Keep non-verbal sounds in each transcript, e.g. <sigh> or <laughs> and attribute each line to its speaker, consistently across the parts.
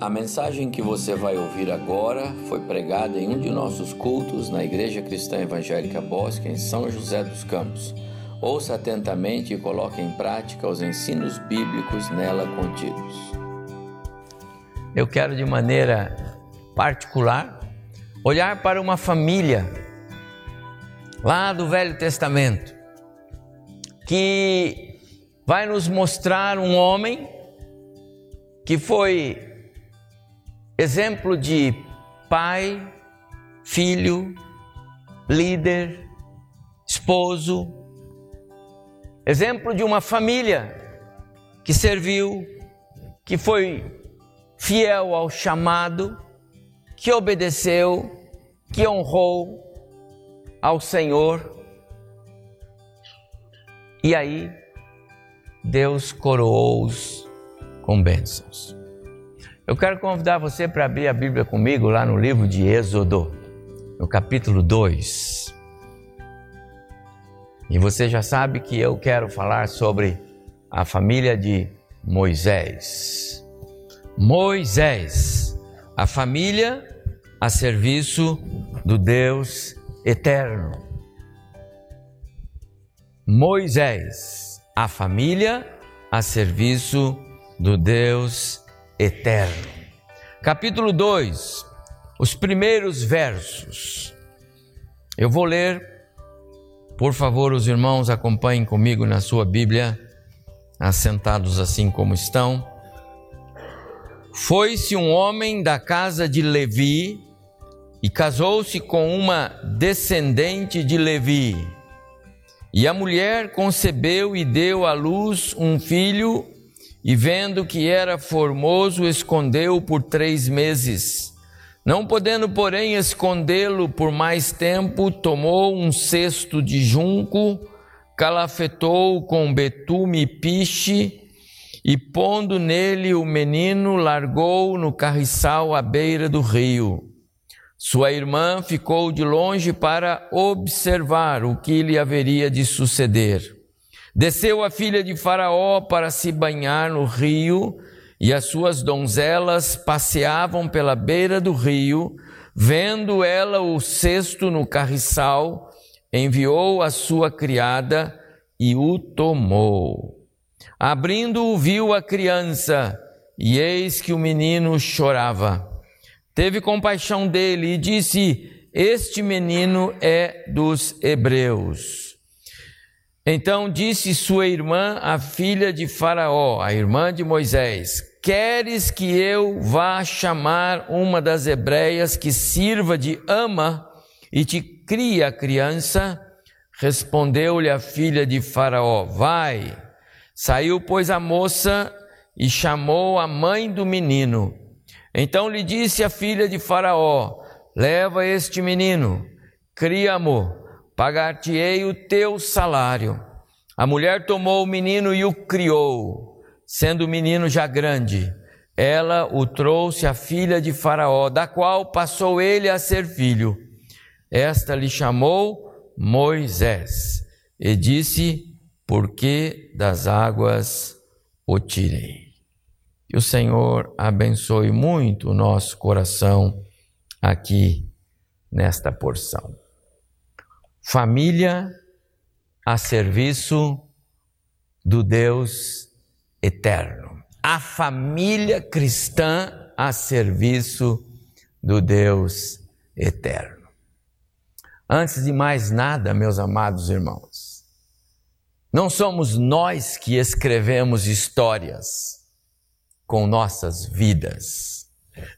Speaker 1: A mensagem que você vai ouvir agora foi pregada em um de nossos cultos na Igreja Cristã Evangélica Bosque, em São José dos Campos. Ouça atentamente e coloque em prática os ensinos bíblicos nela contidos. Eu quero, de maneira particular, olhar para uma família lá do Velho Testamento que vai nos mostrar um homem que foi exemplo de pai, filho, líder, esposo, exemplo de uma família que serviu, que foi fiel ao chamado, que obedeceu, que honrou ao Senhor. E aí, Deus coroou-os com bênçãos. Eu quero convidar você para abrir a Bíblia comigo lá no livro de Êxodo, no capítulo 2. E você já sabe que eu quero falar sobre a família de Moisés. Moisés, a família a serviço do Deus eterno. Moisés, a família a serviço do Deus eterno. Capítulo 2, os primeiros versos. Eu vou ler, por favor, os irmãos acompanhem comigo na sua Bíblia, assentados assim como estão. Foi-se um homem da casa de Levi e casou-se com uma descendente de Levi. E a mulher concebeu e deu à luz um filho e vendo que era formoso, escondeu por três meses. Não podendo, porém, escondê-lo por mais tempo, tomou um cesto de junco, calafetou com betume e piche, e pondo nele o menino, largou no carriçal à beira do rio. Sua irmã ficou de longe para observar o que lhe haveria de suceder. Desceu a filha de Faraó para se banhar no rio, e as suas donzelas passeavam pela beira do rio, vendo ela o cesto no carriçal, enviou a sua criada e o tomou. Abrindo-o, viu a criança, e eis que o menino chorava. Teve compaixão dele e disse: Este menino é dos hebreus. Então disse sua irmã, a filha de Faraó, a irmã de Moisés: Queres que eu vá chamar uma das hebreias que sirva de ama e te crie a criança? Respondeu-lhe a filha de Faraó: Vai. Saiu, pois, a moça e chamou a mãe do menino. Então lhe disse a filha de Faraó: Leva este menino, cria-mo pagar-te-ei o teu salário. A mulher tomou o menino e o criou, sendo o menino já grande. Ela o trouxe à filha de Faraó, da qual passou ele a ser filho. Esta lhe chamou Moisés e disse: Porque das águas o tirei. Que o Senhor abençoe muito o nosso coração aqui nesta porção família a serviço do Deus eterno. A família cristã a serviço do Deus eterno. Antes de mais nada, meus amados irmãos, não somos nós que escrevemos histórias com nossas vidas.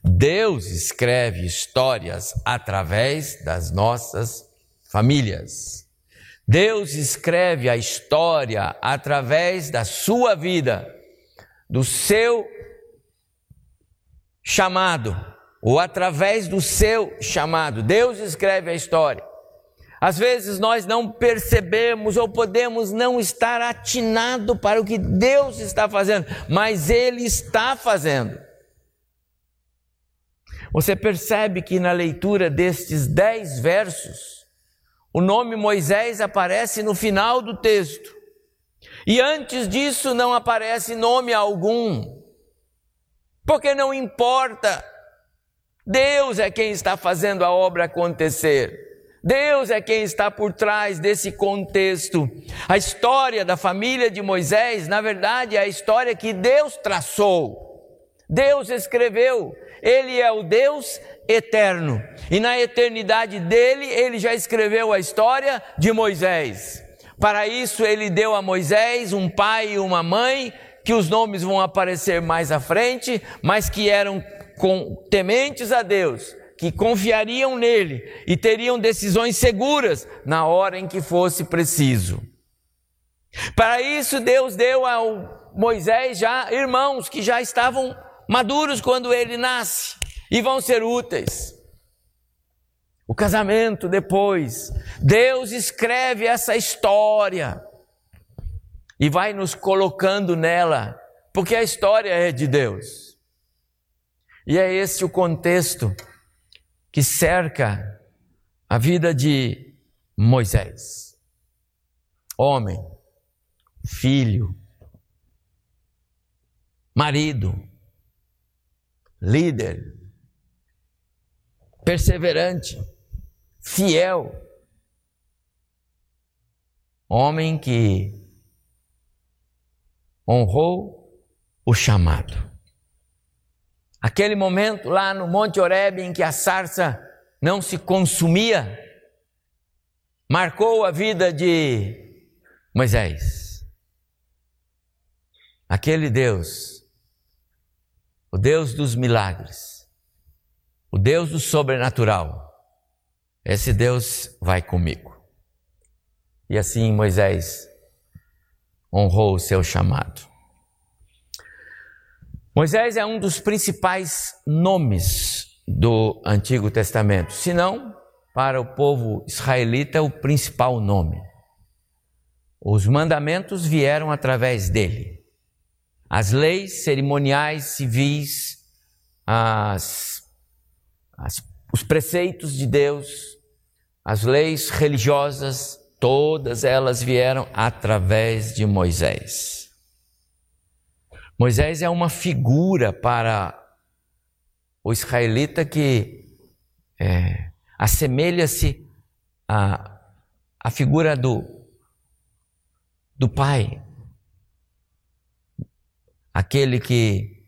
Speaker 1: Deus escreve histórias através das nossas famílias. Deus escreve a história através da sua vida, do seu chamado, ou através do seu chamado. Deus escreve a história. Às vezes nós não percebemos ou podemos não estar atinado para o que Deus está fazendo, mas Ele está fazendo. Você percebe que na leitura destes dez versos, o nome Moisés aparece no final do texto. E antes disso não aparece nome algum. porque não importa. Deus é quem está fazendo a obra acontecer. Deus é quem está por trás desse contexto. A história da família de Moisés, na verdade, é a história que Deus traçou. Deus escreveu. Ele é o Deus eterno. E na eternidade dele, ele já escreveu a história de Moisés. Para isso, ele deu a Moisés um pai e uma mãe, que os nomes vão aparecer mais à frente, mas que eram com, tementes a Deus, que confiariam nele e teriam decisões seguras na hora em que fosse preciso. Para isso, Deus deu ao Moisés já irmãos que já estavam maduros quando ele nasce e vão ser úteis. O casamento depois, Deus escreve essa história e vai nos colocando nela, porque a história é de Deus. E é esse o contexto que cerca a vida de Moisés. Homem, filho, marido, líder, perseverante, fiel, homem que honrou o chamado. Aquele momento lá no Monte Horebe em que a sarça não se consumia, marcou a vida de Moisés. Aquele Deus, o Deus dos milagres, o Deus do sobrenatural, esse Deus vai comigo. E assim Moisés honrou o seu chamado. Moisés é um dos principais nomes do Antigo Testamento, se não, para o povo israelita, o principal nome. Os mandamentos vieram através dele. As leis cerimoniais, civis, as, as, os preceitos de Deus, as leis religiosas, todas elas vieram através de Moisés. Moisés é uma figura para o israelita que é, assemelha-se à, à figura do, do pai, aquele que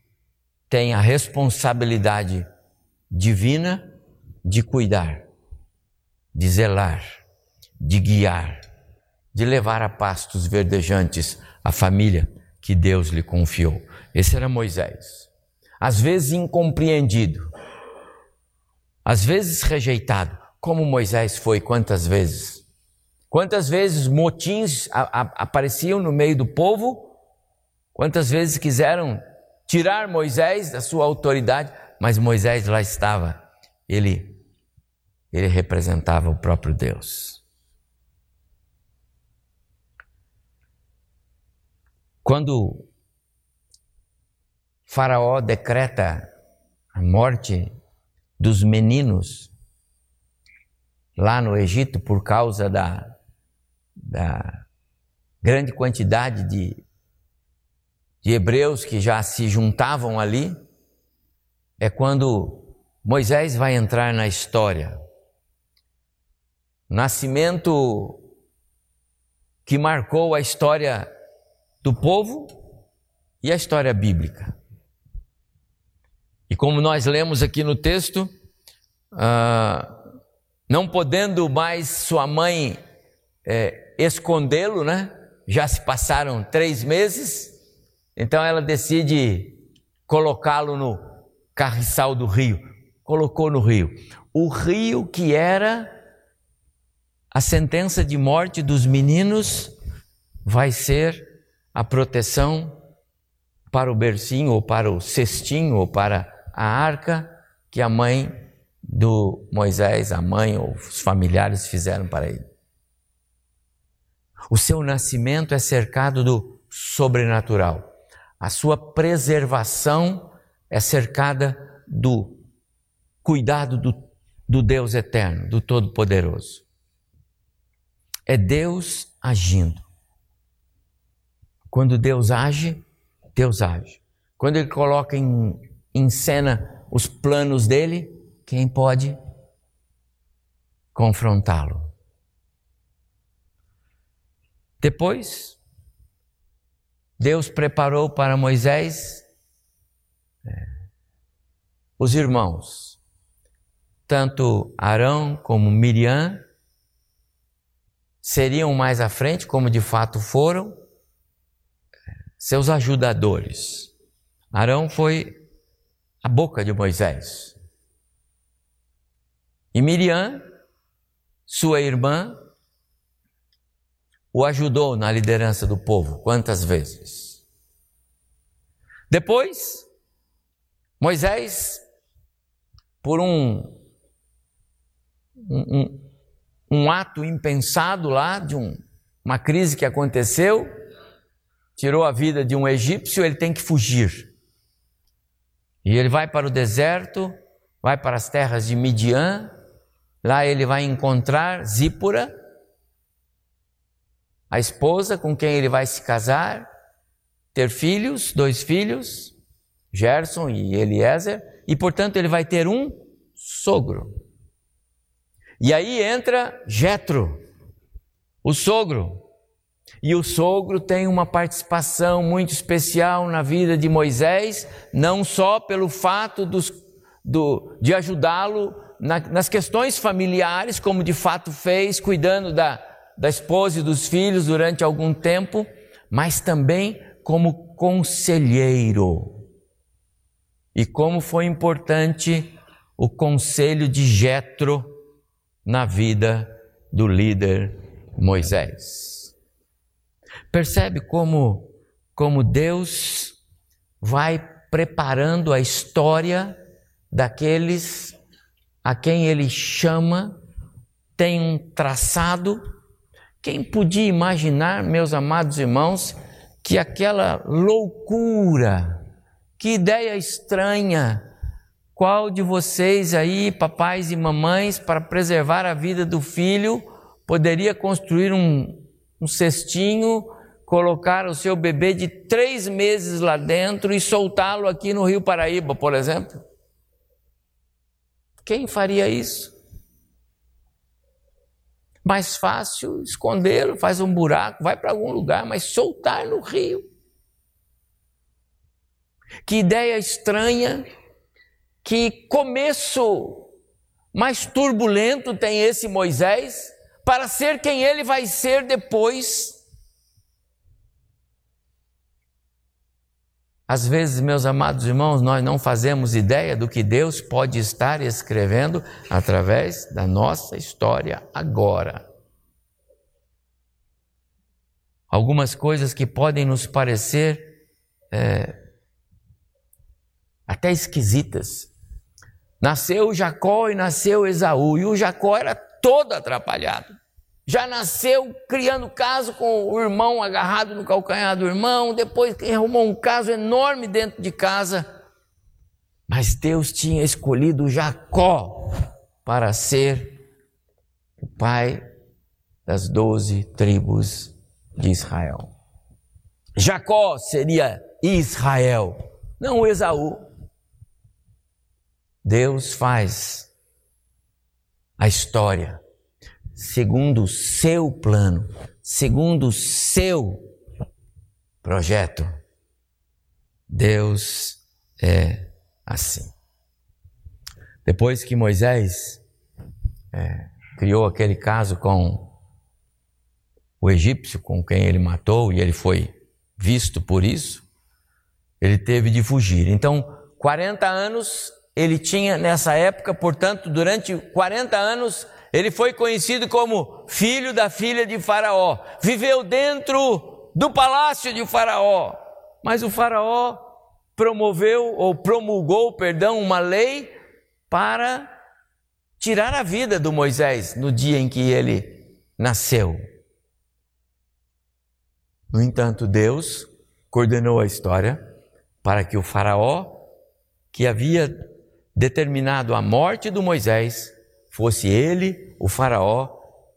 Speaker 1: tem a responsabilidade divina de cuidar, de zelar de guiar, de levar a pastos verdejantes a família que Deus lhe confiou. Esse era Moisés. Às vezes incompreendido, às vezes rejeitado, como Moisés foi quantas vezes? Quantas vezes motins a, a, apareciam no meio do povo? Quantas vezes quiseram tirar Moisés da sua autoridade? Mas Moisés lá estava. Ele ele representava o próprio Deus. Quando Faraó decreta a morte dos meninos lá no Egito por causa da, da grande quantidade de, de hebreus que já se juntavam ali, é quando Moisés vai entrar na história. Nascimento que marcou a história do povo e a história bíblica. E como nós lemos aqui no texto, ah, não podendo mais sua mãe é, escondê-lo, né? Já se passaram três meses, então ela decide colocá-lo no carriçal do rio. Colocou no rio. O rio que era a sentença de morte dos meninos vai ser a proteção para o bercinho, ou para o cestinho, ou para a arca que a mãe do Moisés, a mãe ou os familiares fizeram para ele. O seu nascimento é cercado do sobrenatural. A sua preservação é cercada do cuidado do, do Deus eterno, do Todo-Poderoso. É Deus agindo. Quando Deus age, Deus age. Quando Ele coloca em encena os planos dele, quem pode confrontá-lo? Depois, Deus preparou para Moisés os irmãos, tanto Arão como Miriam, seriam mais à frente, como de fato foram, seus ajudadores. Arão foi a boca de Moisés. E Miriam, sua irmã, o ajudou na liderança do povo. Quantas vezes? Depois, Moisés, por um, um, um ato impensado lá, de um, uma crise que aconteceu, tirou a vida de um egípcio, ele tem que fugir. E ele vai para o deserto, vai para as terras de Midian, lá ele vai encontrar Zípora, a esposa com quem ele vai se casar, ter filhos, dois filhos, Gerson e Eliezer, e portanto ele vai ter um sogro. E aí entra Jetro, o sogro. E o sogro tem uma participação muito especial na vida de Moisés, não só pelo fato dos, do, de ajudá-lo na, nas questões familiares, como de fato fez, cuidando da, da esposa e dos filhos durante algum tempo, mas também como conselheiro. E como foi importante o conselho de Jetro na vida do líder Moisés. Percebe como, como Deus vai preparando a história daqueles a quem ele chama, tem um traçado. Quem podia imaginar, meus amados irmãos, que aquela loucura, que ideia estranha, qual de vocês aí, papais e mamães, para preservar a vida do filho, poderia construir um, um cestinho, colocar o seu bebê de três meses lá dentro e soltá-lo aqui no Rio Paraíba, por exemplo? Quem faria isso? Mais fácil escondê-lo, faz um buraco, vai para algum lugar, mas soltar no rio. Que ideia estranha que começo mais turbulento tem esse Moisés para ser quem ele vai ser depois. Às vezes, meus amados irmãos, nós não fazemos ideia do que Deus pode estar escrevendo através da nossa história agora. Algumas coisas que podem nos parecer é, até esquisitas. Nasceu Jacó e nasceu Esaú, e o Jacó era todo atrapalhado. Já nasceu criando caso com o irmão agarrado no calcanhar do irmão, depois arrumou um caso enorme dentro de casa. Mas Deus tinha escolhido Jacó para ser o pai das doze tribos de Israel. Jacó seria Israel, não Esaú. Deus faz a história segundo o seu plano, segundo o seu projeto. Deus é assim. Depois que Moisés é, criou aquele caso com o egípcio com quem ele matou e ele foi visto por isso, ele teve de fugir. Então, 40 anos ele tinha nessa época, portanto, durante 40 anos, ele foi conhecido como filho da filha de Faraó. Viveu dentro do palácio de Faraó. Mas o Faraó promoveu ou promulgou, perdão, uma lei para tirar a vida do Moisés no dia em que ele nasceu. No entanto, Deus coordenou a história para que o Faraó, que havia determinado a morte do Moisés, fosse ele, o Faraó,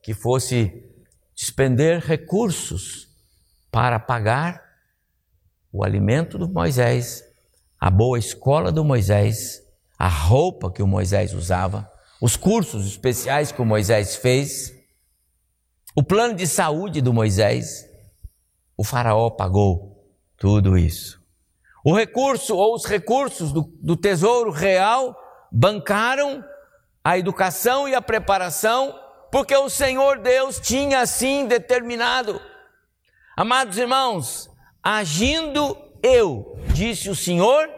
Speaker 1: que fosse despender recursos para pagar o alimento do Moisés, a boa escola do Moisés, a roupa que o Moisés usava, os cursos especiais que o Moisés fez, o plano de saúde do Moisés, o Faraó pagou tudo isso. O recurso ou os recursos do, do tesouro real bancaram a educação e a preparação, porque o Senhor Deus tinha assim determinado. Amados irmãos, agindo eu, disse o Senhor,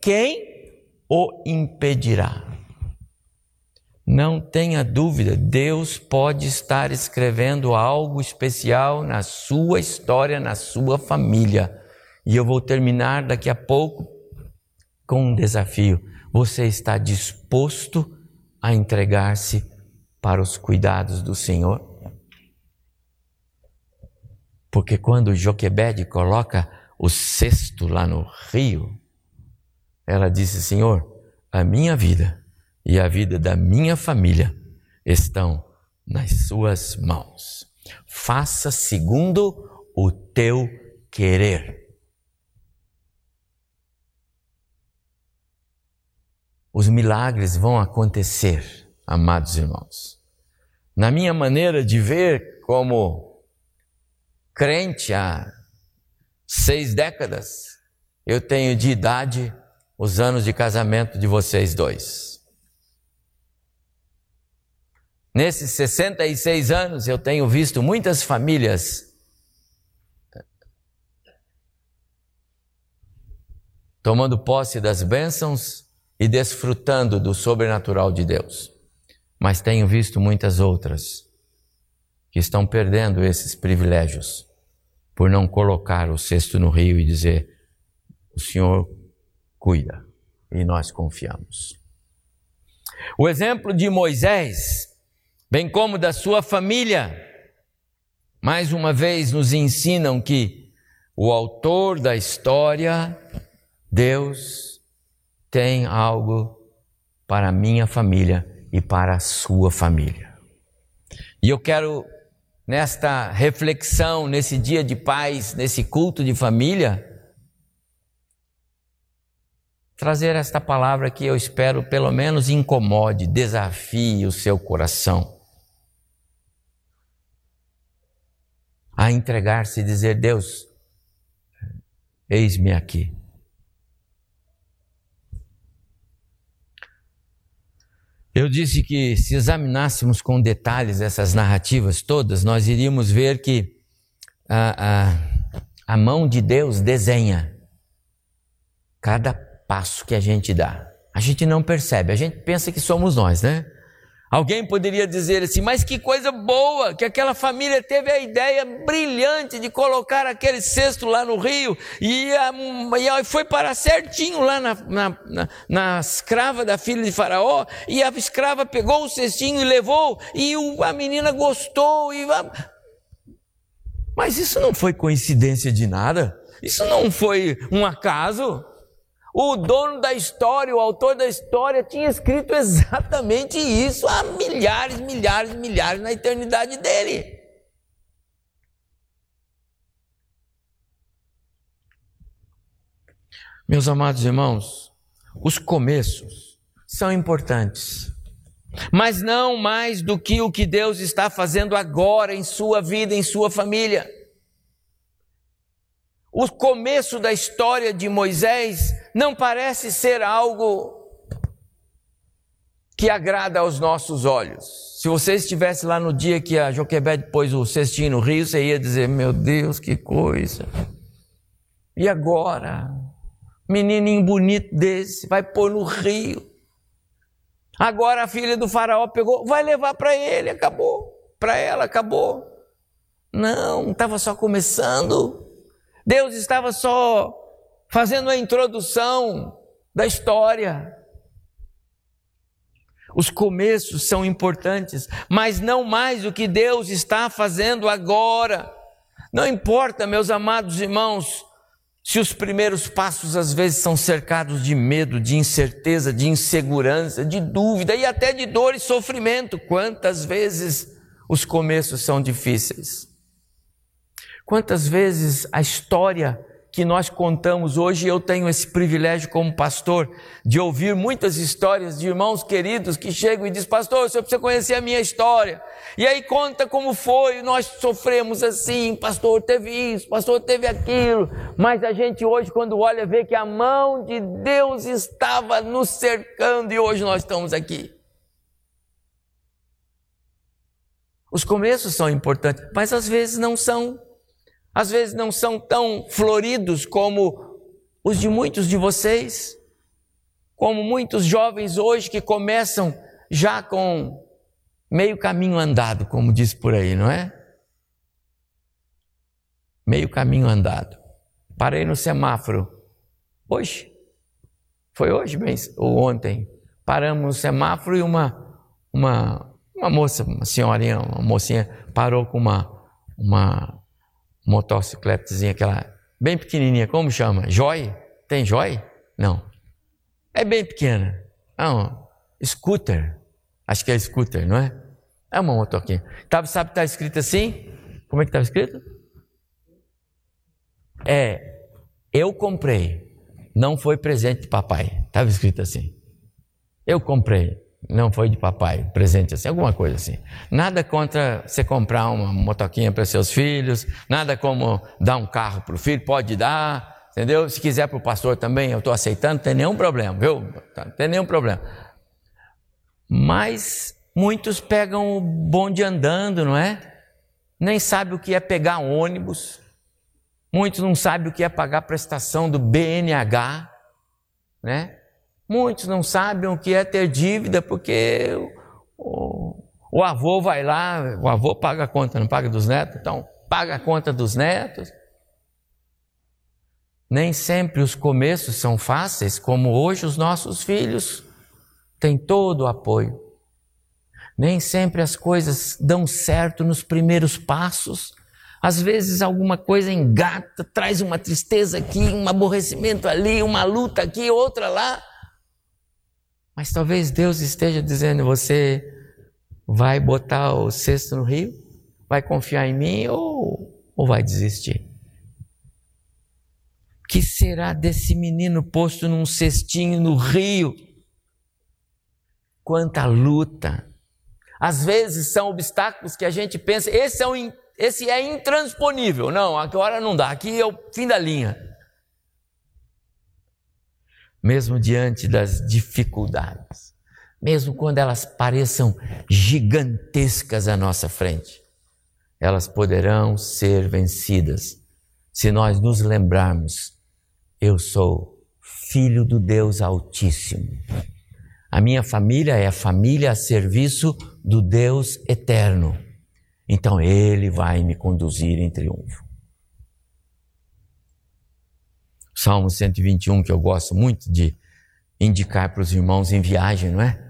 Speaker 1: quem o impedirá? Não tenha dúvida, Deus pode estar escrevendo algo especial na sua história, na sua família. E eu vou terminar daqui a pouco com um desafio. Você está disposto a entregar-se para os cuidados do Senhor? Porque quando Joquebede coloca o cesto lá no rio, ela disse: Senhor, a minha vida e a vida da minha família estão nas suas mãos. Faça segundo o teu querer. Os milagres vão acontecer, amados irmãos. Na minha maneira de ver como crente há seis décadas, eu tenho de idade os anos de casamento de vocês dois. Nesses 66 anos, eu tenho visto muitas famílias tomando posse das bênçãos e desfrutando do sobrenatural de Deus. Mas tenho visto muitas outras que estão perdendo esses privilégios por não colocar o cesto no rio e dizer: O Senhor cuida e nós confiamos. O exemplo de Moisés, bem como da sua família, mais uma vez nos ensinam que o autor da história, Deus, tem algo para a minha família e para a sua família. E eu quero nesta reflexão, nesse dia de paz, nesse culto de família, trazer esta palavra que eu espero pelo menos incomode, desafie o seu coração. A entregar-se e dizer: Deus, eis-me aqui. Eu disse que se examinássemos com detalhes essas narrativas todas, nós iríamos ver que a, a, a mão de Deus desenha cada passo que a gente dá. A gente não percebe, a gente pensa que somos nós, né? Alguém poderia dizer assim, mas que coisa boa que aquela família teve a ideia brilhante de colocar aquele cesto lá no rio e, e foi para certinho lá na, na, na, na, escrava da filha de Faraó e a escrava pegou o cestinho e levou e o, a menina gostou. E, mas isso não foi coincidência de nada, isso não foi um acaso. O dono da história, o autor da história, tinha escrito <laughs> exatamente isso há milhares, milhares, milhares na eternidade dele. Meus amados irmãos, os começos são importantes, mas não mais do que o que Deus está fazendo agora em sua vida, em sua família. O começo da história de Moisés não parece ser algo que agrada aos nossos olhos. Se você estivesse lá no dia que a Joquebede pôs o cestinho no rio, você ia dizer: Meu Deus, que coisa! E agora? Menininho bonito desse, vai pôr no rio. Agora a filha do faraó pegou, vai levar para ele, acabou. Para ela, acabou. Não, estava só começando. Deus estava só fazendo a introdução da história. Os começos são importantes, mas não mais o que Deus está fazendo agora. Não importa, meus amados irmãos, se os primeiros passos às vezes são cercados de medo, de incerteza, de insegurança, de dúvida e até de dor e sofrimento. Quantas vezes os começos são difíceis? Quantas vezes a história que nós contamos hoje, eu tenho esse privilégio como pastor de ouvir muitas histórias de irmãos queridos que chegam e dizem: Pastor, o senhor precisa conhecer a minha história. E aí conta como foi, nós sofremos assim, pastor teve isso, pastor teve aquilo. Mas a gente hoje, quando olha, vê que a mão de Deus estava nos cercando e hoje nós estamos aqui. Os começos são importantes, mas às vezes não são às vezes não são tão floridos como os de muitos de vocês, como muitos jovens hoje que começam já com meio caminho andado, como diz por aí, não é? Meio caminho andado. Parei no semáforo hoje. Foi hoje, bem, ou ontem. Paramos no semáforo e uma, uma, uma moça, uma senhorinha, uma mocinha, parou com uma, uma motocicletazinha, aquela bem pequenininha, como chama? Joy? Tem Joy? Não. É bem pequena. É um scooter. Acho que é scooter, não é? É uma motoquinha. Tava, sabe, está escrito assim? Como é que estava escrito? É, eu comprei. Não foi presente de papai. Estava escrito assim. Eu comprei não foi de papai, presente assim, alguma coisa assim. Nada contra você comprar uma motoquinha para seus filhos, nada como dar um carro para o filho, pode dar, entendeu? Se quiser para o pastor também, eu estou aceitando, não tem nenhum problema, viu? Não tem nenhum problema. Mas muitos pegam o bonde andando, não é? Nem sabe o que é pegar ônibus, muitos não sabem o que é pagar a prestação do BNH, né? Muitos não sabem o que é ter dívida porque o, o avô vai lá, o avô paga a conta, não paga dos netos, então paga a conta dos netos. Nem sempre os começos são fáceis, como hoje os nossos filhos têm todo o apoio. Nem sempre as coisas dão certo nos primeiros passos. Às vezes alguma coisa engata, traz uma tristeza aqui, um aborrecimento ali, uma luta aqui, outra lá. Mas talvez Deus esteja dizendo: você vai botar o cesto no rio? Vai confiar em mim ou, ou vai desistir? Que será desse menino posto num cestinho no rio? Quanta luta! Às vezes são obstáculos que a gente pensa, esse é, um, esse é intransponível. Não, agora não dá, aqui é o fim da linha mesmo diante das dificuldades, mesmo quando elas pareçam gigantescas à nossa frente, elas poderão ser vencidas se nós nos lembrarmos: eu sou filho do Deus Altíssimo. A minha família é a família a serviço do Deus Eterno. Então Ele vai me conduzir em triunfo. Salmo 121, que eu gosto muito de indicar para os irmãos em viagem, não é?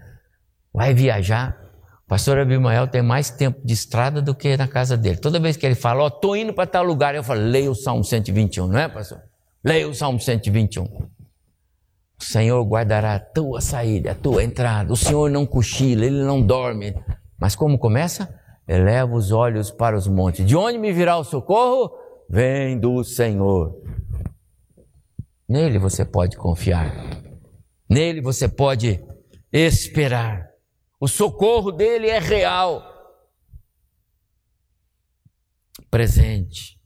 Speaker 1: Vai viajar. O pastor Abimael tem mais tempo de estrada do que na casa dele. Toda vez que ele fala, ó, oh, estou indo para tal lugar, eu falo, leia o Salmo 121, não é, pastor? Leia o Salmo 121. O Senhor guardará a tua saída, a tua entrada. O Senhor não cochila, ele não dorme. Mas como começa? Eleva os olhos para os montes. De onde me virá o socorro? Vem do Senhor Nele você pode confiar. Nele você pode esperar. O socorro dele é real. Presente.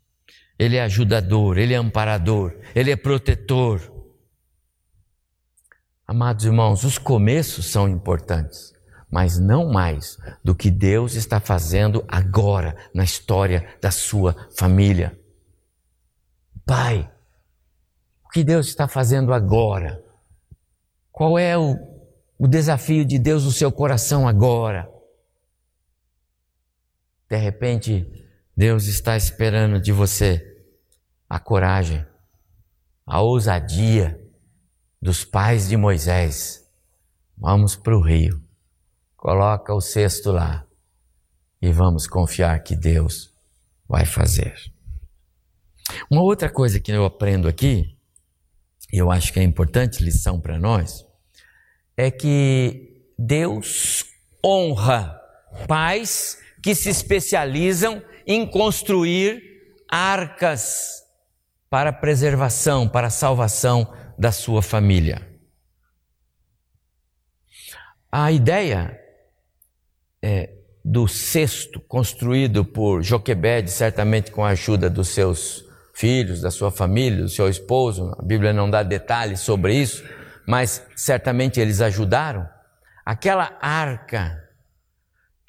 Speaker 1: Ele é ajudador, ele é amparador, ele é protetor. Amados irmãos, os começos são importantes, mas não mais do que Deus está fazendo agora na história da sua família. Pai, que Deus está fazendo agora? Qual é o, o desafio de Deus no seu coração agora? De repente, Deus está esperando de você a coragem, a ousadia dos pais de Moisés. Vamos para o rio, coloca o cesto lá e vamos confiar que Deus vai fazer. Uma outra coisa que eu aprendo aqui eu acho que é importante lição para nós, é que Deus honra pais que se especializam em construir arcas para preservação, para salvação da sua família. A ideia é, do cesto construído por Joquebed, certamente com a ajuda dos seus filhos, da sua família, do seu esposo, a Bíblia não dá detalhes sobre isso, mas certamente eles ajudaram. Aquela arca,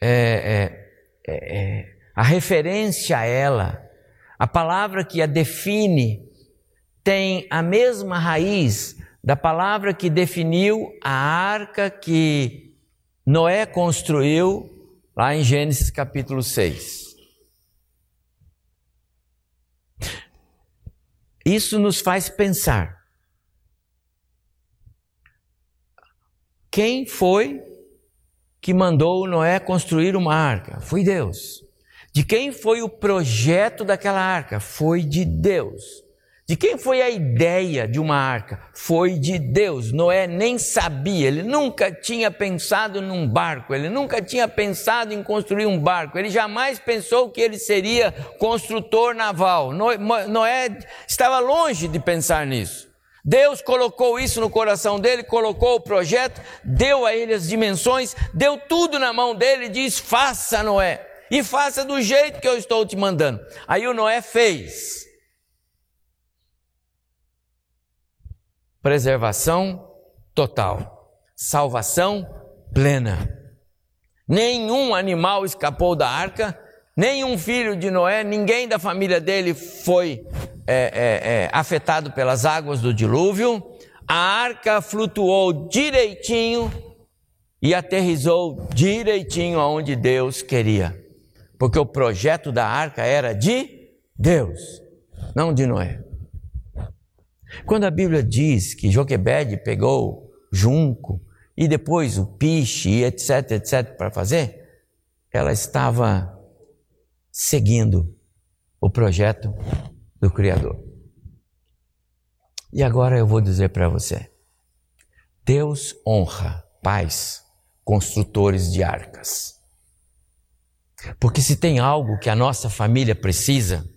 Speaker 1: é, é, é, é a referência a ela, a palavra que a define, tem a mesma raiz da palavra que definiu a arca que Noé construiu lá em Gênesis capítulo 6. Isso nos faz pensar. Quem foi que mandou Noé construir uma arca? Foi Deus. De quem foi o projeto daquela arca? Foi de Deus. De quem foi a ideia de uma arca? Foi de Deus. Noé nem sabia, ele nunca tinha pensado num barco, ele nunca tinha pensado em construir um barco, ele jamais pensou que ele seria construtor naval. Noé estava longe de pensar nisso. Deus colocou isso no coração dele, colocou o projeto, deu a ele as dimensões, deu tudo na mão dele e diz: faça, Noé, e faça do jeito que eu estou te mandando. Aí o Noé fez. Preservação total, salvação plena. Nenhum animal escapou da arca, nenhum filho de Noé, ninguém da família dele foi é, é, é, afetado pelas águas do dilúvio. A arca flutuou direitinho e aterrizou direitinho aonde Deus queria, porque o projeto da arca era de Deus, não de Noé. Quando a Bíblia diz que Joquebed pegou junco e depois o piche e etc, etc para fazer, ela estava seguindo o projeto do Criador. E agora eu vou dizer para você: Deus honra pais, construtores de arcas. Porque se tem algo que a nossa família precisa,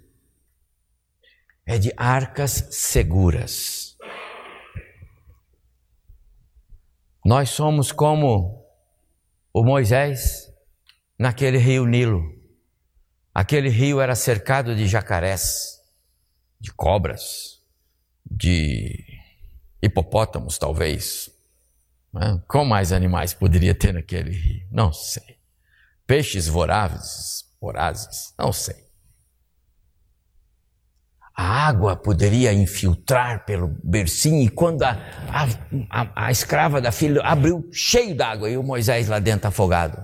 Speaker 1: é de arcas seguras. Nós somos como o Moisés naquele rio Nilo. Aquele rio era cercado de jacarés, de cobras, de hipopótamos, talvez. Qual mais animais poderia ter naquele rio? Não sei. Peixes vorazes, vorazes, não sei. A água poderia infiltrar pelo bercinho e quando a, a, a, a escrava da filha abriu cheio d'água e o Moisés lá dentro afogado.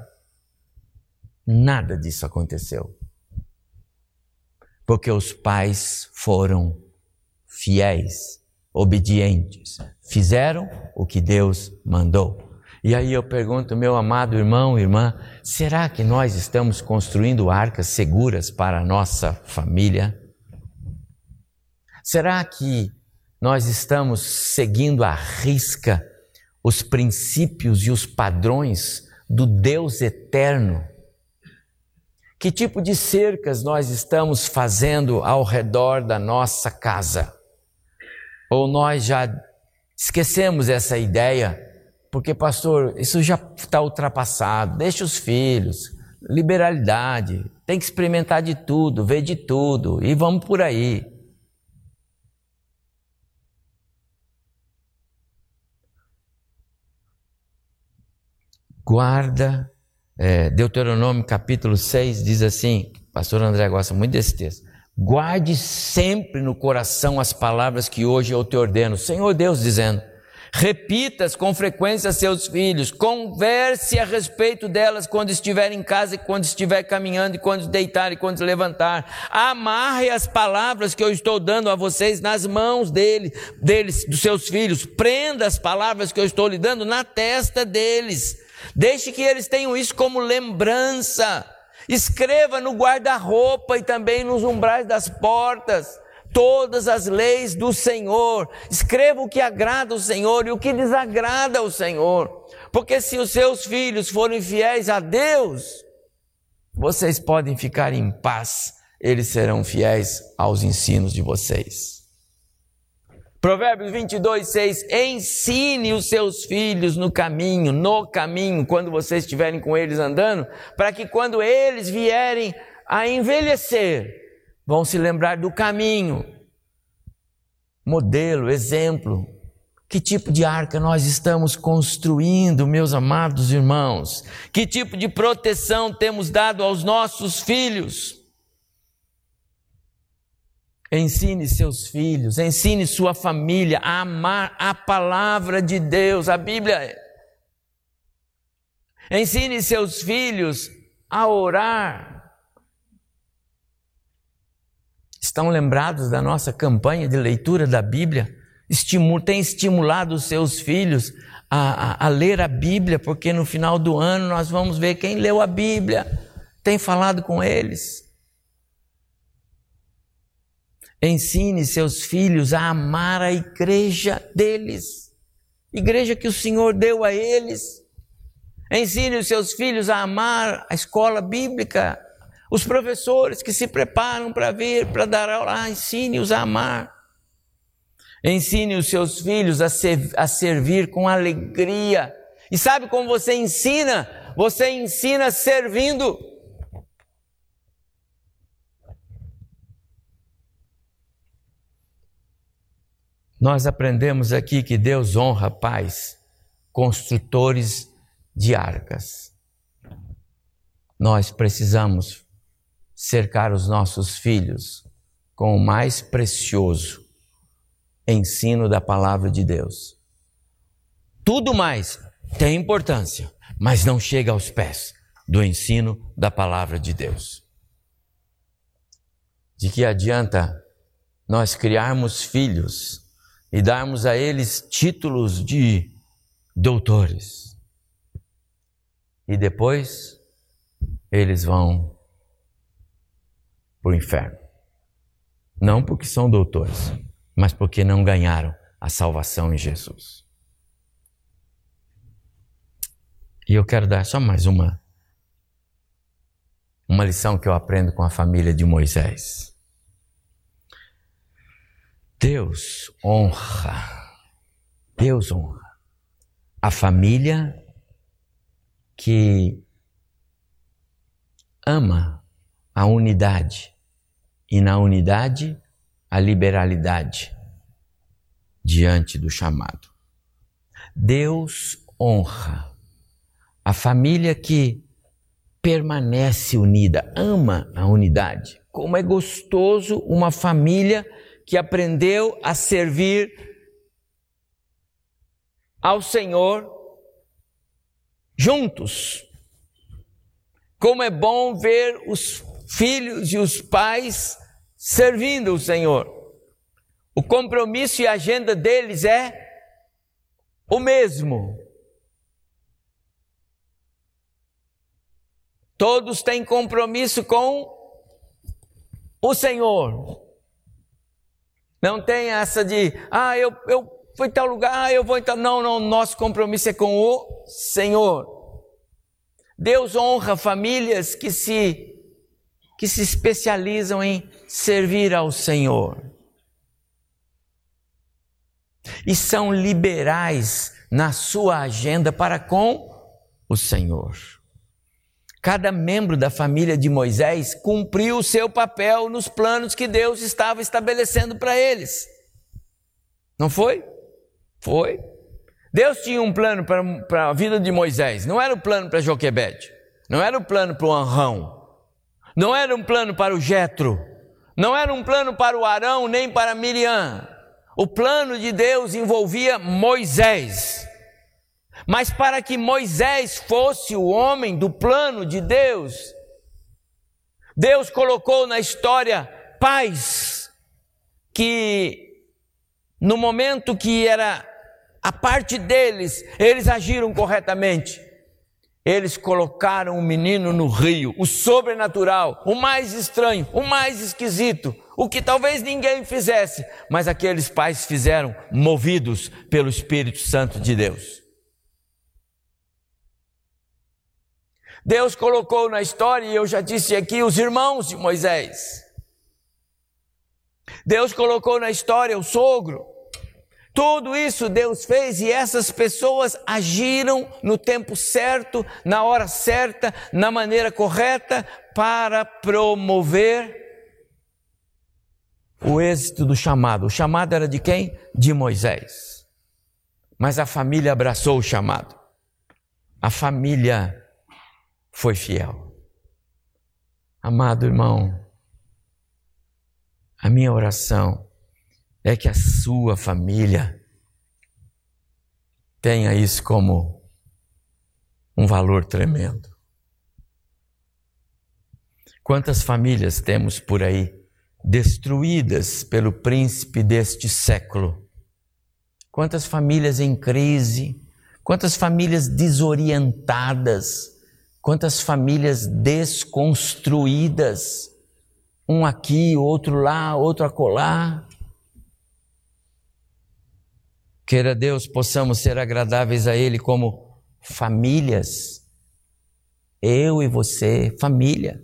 Speaker 1: Nada disso aconteceu. Porque os pais foram fiéis, obedientes, fizeram o que Deus mandou. E aí eu pergunto, meu amado irmão, irmã, será que nós estamos construindo arcas seguras para a nossa família? Será que nós estamos seguindo à risca os princípios e os padrões do Deus eterno? Que tipo de cercas nós estamos fazendo ao redor da nossa casa? Ou nós já esquecemos essa ideia? Porque, pastor, isso já está ultrapassado. Deixa os filhos, liberalidade, tem que experimentar de tudo, ver de tudo e vamos por aí. Guarda, é, Deuteronômio capítulo 6 diz assim, pastor André gosta muito desse texto, guarde sempre no coração as palavras que hoje eu te ordeno, Senhor Deus dizendo, Repitas com frequência a seus filhos, converse a respeito delas quando estiver em casa e quando estiver caminhando e quando deitar e quando levantar. Amarre as palavras que eu estou dando a vocês nas mãos dele, deles, dos seus filhos. Prenda as palavras que eu estou lhe dando na testa deles. Deixe que eles tenham isso como lembrança. Escreva no guarda-roupa e também nos umbrais das portas todas as leis do Senhor. Escreva o que agrada o Senhor e o que desagrada o Senhor. Porque se os seus filhos forem fiéis a Deus, vocês podem ficar em paz, eles serão fiéis aos ensinos de vocês. Provérbios 22, 6. Ensine os seus filhos no caminho, no caminho, quando vocês estiverem com eles andando, para que quando eles vierem a envelhecer, vão se lembrar do caminho. Modelo, exemplo. Que tipo de arca nós estamos construindo, meus amados irmãos? Que tipo de proteção temos dado aos nossos filhos? Ensine seus filhos, ensine sua família a amar a palavra de Deus, a Bíblia. Ensine seus filhos a orar. Estão lembrados da nossa campanha de leitura da Bíblia? Estimula, tem estimulado os seus filhos a, a, a ler a Bíblia, porque no final do ano nós vamos ver quem leu a Bíblia, tem falado com eles. Ensine seus filhos a amar a igreja deles, igreja que o Senhor deu a eles. Ensine os seus filhos a amar a escola bíblica, os professores que se preparam para vir, para dar aula, ensine-os a amar. Ensine os seus filhos a, ser, a servir com alegria. E sabe como você ensina? Você ensina servindo. Nós aprendemos aqui que Deus honra pais, construtores de arcas. Nós precisamos cercar os nossos filhos com o mais precioso ensino da palavra de Deus. Tudo mais tem importância, mas não chega aos pés do ensino da palavra de Deus. De que adianta nós criarmos filhos e darmos a eles títulos de doutores. E depois eles vão para o inferno. Não porque são doutores, mas porque não ganharam a salvação em Jesus. E eu quero dar só mais uma uma lição que eu aprendo com a família de Moisés. Deus honra, Deus honra a família que ama a unidade e na unidade a liberalidade diante do chamado. Deus honra a família que permanece unida, ama a unidade. Como é gostoso uma família que aprendeu a servir ao Senhor juntos. Como é bom ver os filhos e os pais servindo o Senhor. O compromisso e a agenda deles é o mesmo. Todos têm compromisso com o Senhor. Não tem essa de, ah, eu, eu fui em tal lugar, ah, eu vou em tal. Não, não, nosso compromisso é com o Senhor. Deus honra famílias que se que se especializam em servir ao Senhor. E são liberais na sua agenda para com o Senhor. Cada membro da família de Moisés cumpriu o seu papel nos planos que Deus estava estabelecendo para eles. Não foi? Foi. Deus tinha um plano para a vida de Moisés, não era o um plano para Joquebede, não era o um plano para o Anrão, não era um plano para o Jetro, não era um plano para o Arão nem para Miriam. O plano de Deus envolvia Moisés. Mas para que Moisés fosse o homem do plano de Deus, Deus colocou na história pais que, no momento que era a parte deles, eles agiram corretamente. Eles colocaram o menino no rio, o sobrenatural, o mais estranho, o mais esquisito, o que talvez ninguém fizesse, mas aqueles pais fizeram, movidos pelo Espírito Santo de Deus. Deus colocou na história, e eu já disse aqui, os irmãos de Moisés. Deus colocou na história o sogro, Tudo isso Deus fez e essas pessoas agiram no tempo certo, na hora certa, na maneira correta para promover o êxito do chamado. O chamado era de quem? De Moisés. Mas a família abraçou o chamado. A família foi fiel. Amado irmão, a minha oração é que a sua família tenha isso como um valor tremendo. Quantas famílias temos por aí destruídas pelo príncipe deste século? Quantas famílias em crise? Quantas famílias desorientadas? Quantas famílias desconstruídas? Um aqui, outro lá, outro acolá. Queira Deus possamos ser agradáveis a Ele como famílias. Eu e você, família.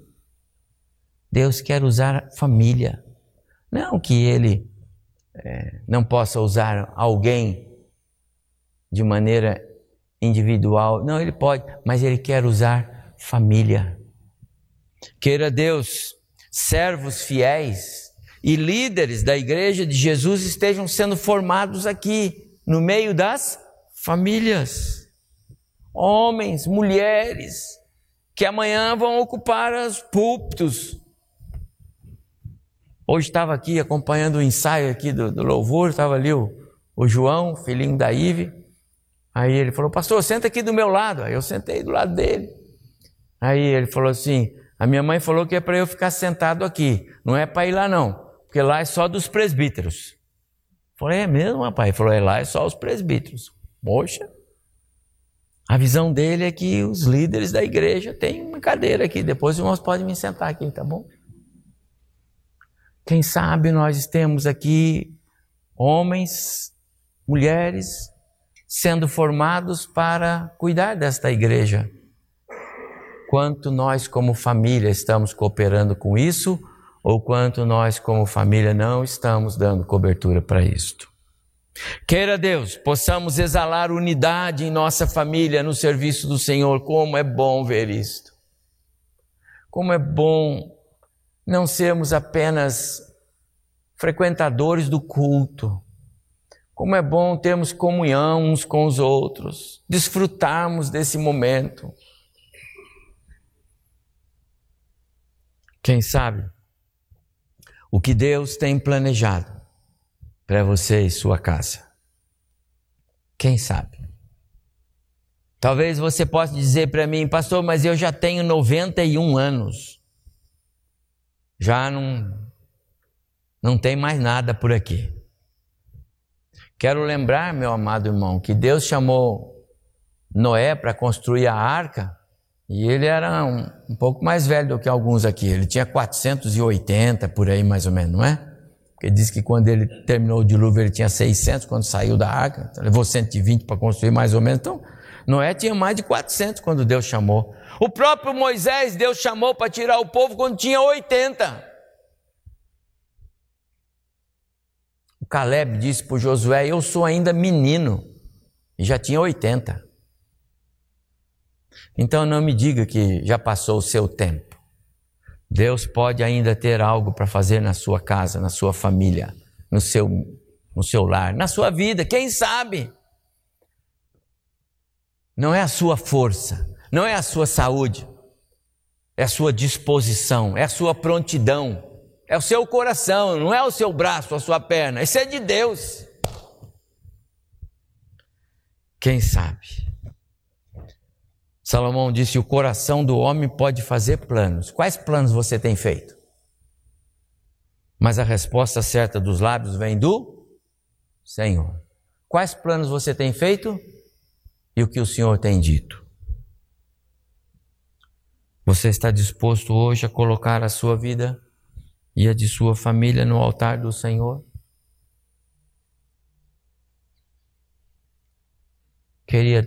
Speaker 1: Deus quer usar família. Não que Ele é, não possa usar alguém de maneira individual. Não, Ele pode, mas Ele quer usar família. Queira Deus, servos fiéis e líderes da igreja de Jesus estejam sendo formados aqui no meio das famílias. Homens, mulheres, que amanhã vão ocupar os púlpitos. Hoje estava aqui acompanhando o ensaio aqui do, do louvor, estava ali o, o João, filhinho da Ive. Aí ele falou, pastor, senta aqui do meu lado. Aí eu sentei do lado dele. Aí ele falou assim: a minha mãe falou que é para eu ficar sentado aqui, não é para ir lá não, porque lá é só dos presbíteros. Falei, é mesmo, rapaz? Ele falou, é lá é só os presbíteros. Poxa. A visão dele é que os líderes da igreja têm uma cadeira aqui. Depois os podem me sentar aqui, tá bom? Quem sabe nós temos aqui homens, mulheres, sendo formados para cuidar desta igreja. Quanto nós, como família, estamos cooperando com isso ou quanto nós, como família, não estamos dando cobertura para isto. Queira Deus, possamos exalar unidade em nossa família no serviço do Senhor. Como é bom ver isto. Como é bom não sermos apenas frequentadores do culto. Como é bom termos comunhão uns com os outros, desfrutarmos desse momento. Quem sabe o que Deus tem planejado para você e sua casa. Quem sabe? Talvez você possa dizer para mim, pastor, mas eu já tenho 91 anos. Já não não tem mais nada por aqui. Quero lembrar, meu amado irmão, que Deus chamou Noé para construir a arca e ele era um, um, pouco mais velho do que alguns aqui. Ele tinha 480 por aí, mais ou menos, não é? Porque diz que quando ele terminou o dilúvio ele tinha 600 quando saiu da arca. Então levou 120 para construir mais ou menos. Então, Noé tinha mais de 400 quando Deus chamou. O próprio Moisés, Deus chamou para tirar o povo quando tinha 80. Caleb disse para Josué: Eu sou ainda menino. E já tinha 80. Então não me diga que já passou o seu tempo. Deus pode ainda ter algo para fazer na sua casa, na sua família, no seu, no seu lar, na sua vida, quem sabe? Não é a sua força, não é a sua saúde, é a sua disposição, é a sua prontidão, é o seu coração, não é o seu braço, a sua perna, isso é de Deus. Quem sabe? Salomão disse: O coração do homem pode fazer planos. Quais planos você tem feito? Mas a resposta certa dos lábios vem do Senhor. Quais planos você tem feito e o que o Senhor tem dito? Você está disposto hoje a colocar a sua vida e a de sua família no altar do Senhor? Queria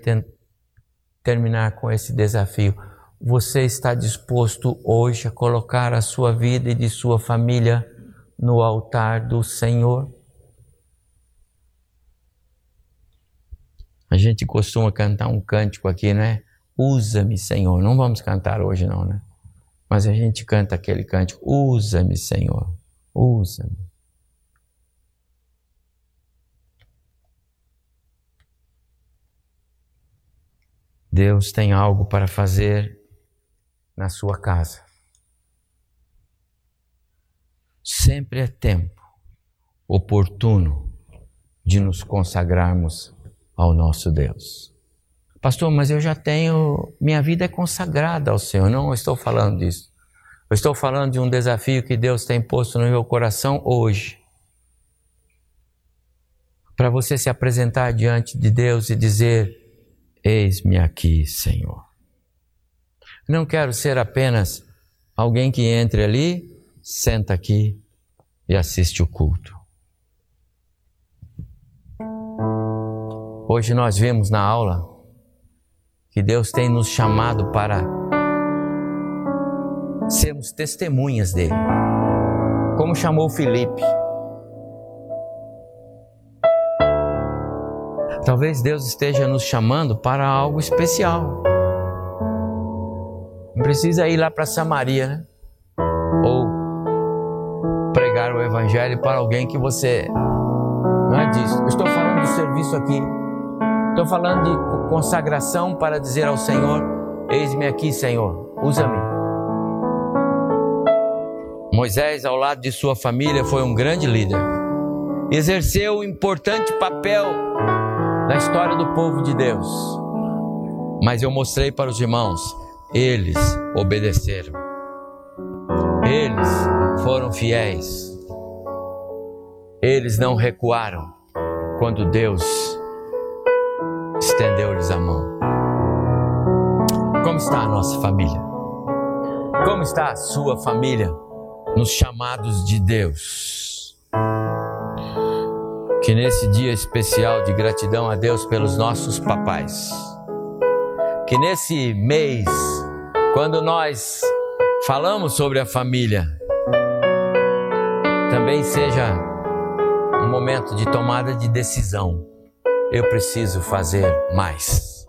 Speaker 1: terminar com esse desafio. Você está disposto hoje a colocar a sua vida e de sua família no altar do Senhor? A gente costuma cantar um cântico aqui, né? Usa-me, Senhor. Não vamos cantar hoje, não, né? Mas a gente canta aquele cântico: Usa-me, Senhor. Usa-me. Deus tem algo para fazer na sua casa. Sempre é tempo oportuno de nos consagrarmos ao nosso Deus. Pastor, mas eu já tenho, minha vida é consagrada ao Senhor. Não estou falando disso. Eu estou falando de um desafio que Deus tem posto no meu coração hoje. Para você se apresentar diante de Deus e dizer: Eis-me aqui, Senhor. Não quero ser apenas alguém que entre ali, senta aqui e assiste o culto. Hoje nós vimos na aula que Deus tem nos chamado para sermos testemunhas dele, como chamou Felipe. Talvez Deus esteja nos chamando para algo especial. Não precisa ir lá para Samaria, né? Ou pregar o Evangelho para alguém que você. Não é disso. Eu estou falando do serviço aqui. Estou falando de consagração para dizer ao Senhor: Eis-me aqui, Senhor, usa-me. Moisés, ao lado de sua família, foi um grande líder. Exerceu um importante papel na história do povo de Deus. Mas eu mostrei para os irmãos, eles obedeceram. Eles foram fiéis. Eles não recuaram quando Deus estendeu-lhes a mão. Como está a nossa família? Como está a sua família nos chamados de Deus? que nesse dia especial de gratidão a Deus pelos nossos papais, que nesse mês, quando nós falamos sobre a família, também seja um momento de tomada de decisão. Eu preciso fazer mais.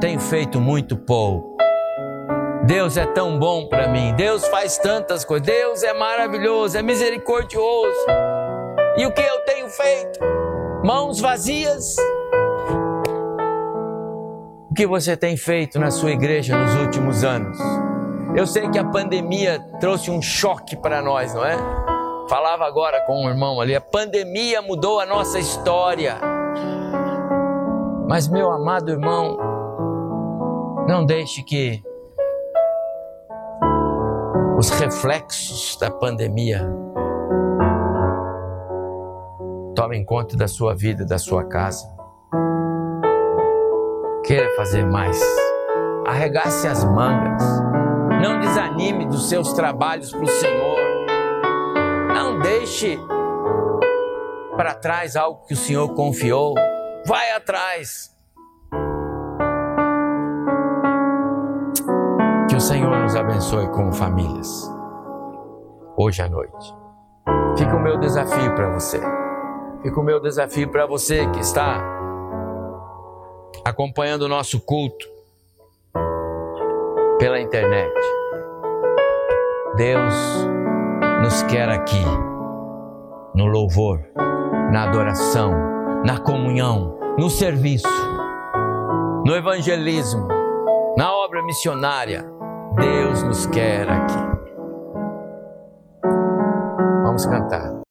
Speaker 1: Tenho feito muito pouco. Deus é tão bom para mim. Deus faz tantas coisas. Deus é maravilhoso, é misericordioso. E o que eu tenho feito? Mãos vazias. O que você tem feito na sua igreja nos últimos anos? Eu sei que a pandemia trouxe um choque para nós, não é? Falava agora com um irmão ali, a pandemia mudou a nossa história. Mas, meu amado irmão, não deixe que os reflexos da pandemia Tome conta da sua vida, da sua casa. Queira fazer mais. Arregace as mangas. Não desanime dos seus trabalhos para o Senhor. Não deixe para trás algo que o Senhor confiou. Vai atrás. Que o Senhor nos abençoe como famílias. Hoje à noite. Fica o meu desafio para você. Fica o meu desafio para você que está acompanhando o nosso culto pela internet. Deus nos quer aqui, no louvor, na adoração, na comunhão, no serviço, no evangelismo, na obra missionária. Deus nos quer aqui. Vamos cantar.